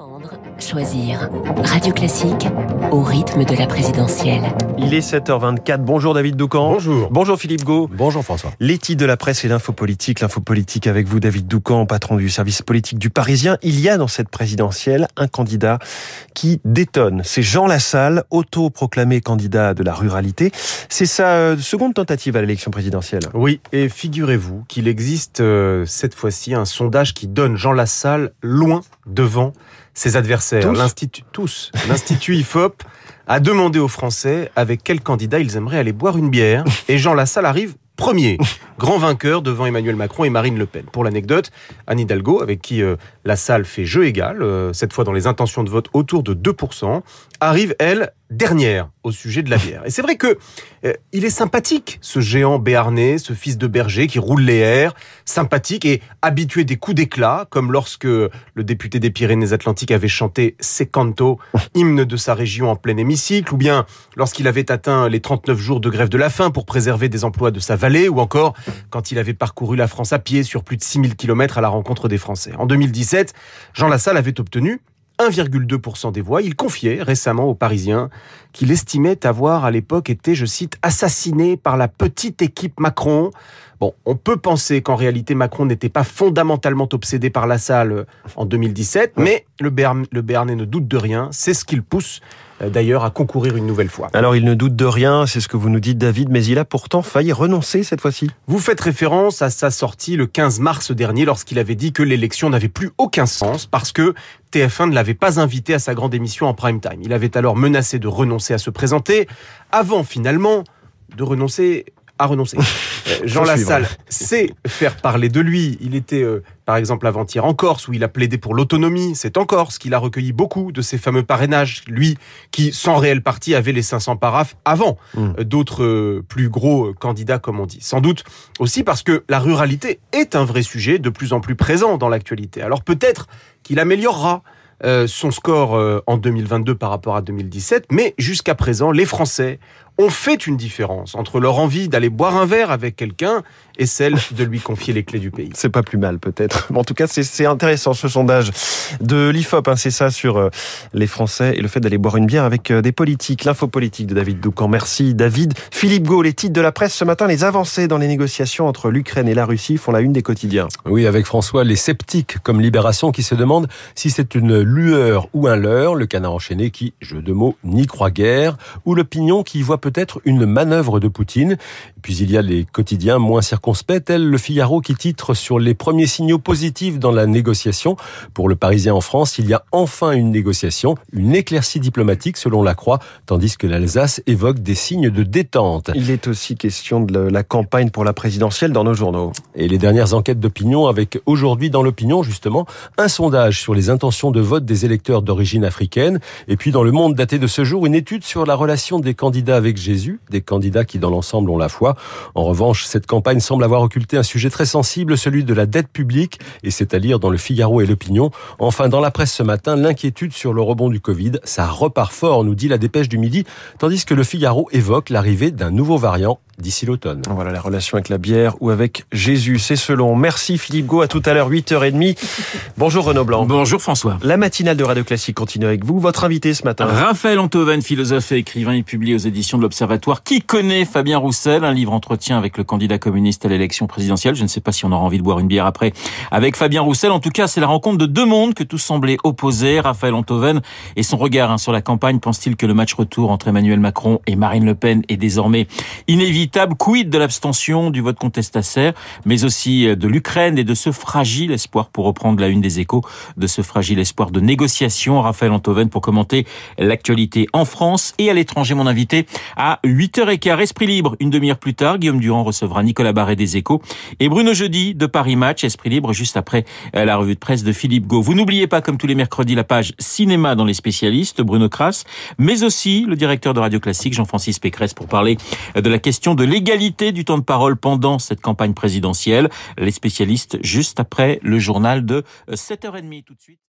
Comprendre, choisir. Radio Classique au rythme de la présidentielle. Il est 7h24. Bonjour David Doucan. Bonjour. Bonjour Philippe Gau. Bonjour François. Les titres de la presse et l'info politique. L'info politique avec vous David Doucan, patron du service politique du Parisien. Il y a dans cette présidentielle un candidat qui détonne. C'est Jean Lassalle, auto-proclamé candidat de la ruralité. C'est sa euh, seconde tentative à l'élection présidentielle. Oui, et figurez-vous qu'il existe euh, cette fois-ci un sondage qui donne Jean Lassalle loin devant ses adversaires. Tous L'Institut, tous. L'Institut IFOP a demandé aux Français avec quel candidat ils aimeraient aller boire une bière. Et Jean Lassalle arrive premier, grand vainqueur devant Emmanuel Macron et Marine Le Pen. Pour l'anecdote, Anne Hidalgo, avec qui euh, Lassalle fait jeu égal, euh, cette fois dans les intentions de vote autour de 2%, arrive, elle, dernière au sujet de la bière. Et c'est vrai que euh, il est sympathique, ce géant béarnais, ce fils de berger qui roule les airs, sympathique et habitué des coups d'éclat, comme lorsque le député des Pyrénées-Atlantiques avait chanté Secanto, hymne de sa région en plein hémicycle, ou bien lorsqu'il avait atteint les 39 jours de grève de la faim pour préserver des emplois de sa vallée, ou encore quand il avait parcouru la France à pied sur plus de 6000 km à la rencontre des Français. En 2017, Jean Lassalle avait obtenu 1,2% des voix. Il confiait récemment aux Parisiens qu'il estimait avoir à l'époque été, je cite, assassiné par la petite équipe Macron. Bon, on peut penser qu'en réalité Macron n'était pas fondamentalement obsédé par la salle en 2017, mais le, Béarn- le Béarnais ne doute de rien. C'est ce qu'il pousse d'ailleurs à concourir une nouvelle fois. Alors il ne doute de rien, c'est ce que vous nous dites David, mais il a pourtant failli renoncer cette fois-ci. Vous faites référence à sa sortie le 15 mars dernier lorsqu'il avait dit que l'élection n'avait plus aucun sens parce que TF1 ne l'avait pas invité à sa grande émission en prime time. Il avait alors menacé de renoncer à se présenter avant finalement de renoncer à renoncer. Euh, Jean. Lassalle sait faire parler de lui. Il était euh, par exemple avant-hier en Corse où il a plaidé pour l'autonomie. C'est en Corse qu'il a recueilli beaucoup de ses fameux parrainages. Lui qui, sans réel parti, avait les 500 paraphes avant Mm. euh, d'autres euh, plus gros candidats comme on dit. Sans doute aussi parce que la ruralité est un vrai sujet de plus en plus présent dans l'actualité. Alors peut-être qu'il améliorera euh, son score euh, en 2022 par rapport à 2017, mais jusqu'à présent, les Français ont fait une différence entre leur envie d'aller boire un verre avec quelqu'un et celle de lui confier les clés du pays. C'est pas plus mal peut-être. Mais En tout cas, c'est- c'est intéressant ce sondage de l'IFOP. hein, c'est ça sur euh, les Français et le fait d'aller boire une bière avec euh, des politiques. L'info politique de David Doucan. Merci David. Philippe Gau, les titres de la presse ce matin, les avancées dans les négociations entre l'Ukraine et la Russie font la une des quotidiens. Oui, avec François, les sceptiques comme Libération qui se demandent si c'est une lueur ou un leurre, le canard enchaîné qui, jeu de mots, n'y croit guère, ou l'opinion qui voit peut-être une manœuvre de Poutine. Et puis il y a les quotidiens moins circonspects, tel le Figaro qui titre sur les premiers signaux positifs dans la négociation. Pour le Parisien en France, il y a enfin une négociation, une éclaircie diplomatique selon la Croix, tandis que l'Alsace évoque des signes de détente. Il est aussi question de la campagne pour la présidentielle dans nos journaux. Et les dernières enquêtes d'opinion avec aujourd'hui dans l'opinion justement un sondage sur les intentions de vote des électeurs d'origine africaine et puis dans le monde daté de ce jour une étude sur la relation des candidats avec Jésus, des candidats qui dans l'ensemble ont la foi. En revanche, cette campagne semble avoir occulté un sujet très sensible, celui de la dette publique et c'est à lire dans le Figaro et l'opinion. Enfin dans la presse ce matin, l'inquiétude sur le rebond du Covid, ça repart fort nous dit la dépêche du midi, tandis que le Figaro évoque l'arrivée d'un nouveau variant d'ici l'automne. Voilà la relation avec la bière ou avec Jésus. C'est selon. Merci Philippe Gau. À tout à l'heure, 8h30. Bonjour Renaud Blanc. Bonjour François. La matinale de Radio Classique continue avec vous. Votre invité ce matin. Raphaël Antoven, philosophe et écrivain, il publie aux éditions de l'Observatoire Qui connaît Fabien Roussel Un livre entretien avec le candidat communiste à l'élection présidentielle. Je ne sais pas si on aura envie de boire une bière après avec Fabien Roussel. En tout cas, c'est la rencontre de deux mondes que tous semblaient opposés. Raphaël Antoven et son regard hein, sur la campagne pense-t-il que le match retour entre Emmanuel Macron et Marine Le Pen est désormais inévitable? Quid de l'abstention, du vote contestataire, mais aussi euh, de l'Ukraine et de ce fragile espoir, pour reprendre la une des échos, de ce fragile espoir de négociation. Raphaël Antoven pour commenter l'actualité en France et à l'étranger. Mon invité à 8h15, Esprit Libre. Une demi-heure plus tard, Guillaume Durand recevra Nicolas Barret des Échos et Bruno Jeudi de Paris Match. Esprit Libre juste après euh, la revue de presse de Philippe Gau. Vous n'oubliez pas, comme tous les mercredis, la page cinéma dans les spécialistes, Bruno Kras, mais aussi le directeur de Radio Classique, Jean-Francis Pécresse, pour parler euh, de la de l'égalité du temps de parole pendant cette campagne présidentielle. Les spécialistes juste après le journal de 7h30 tout de suite.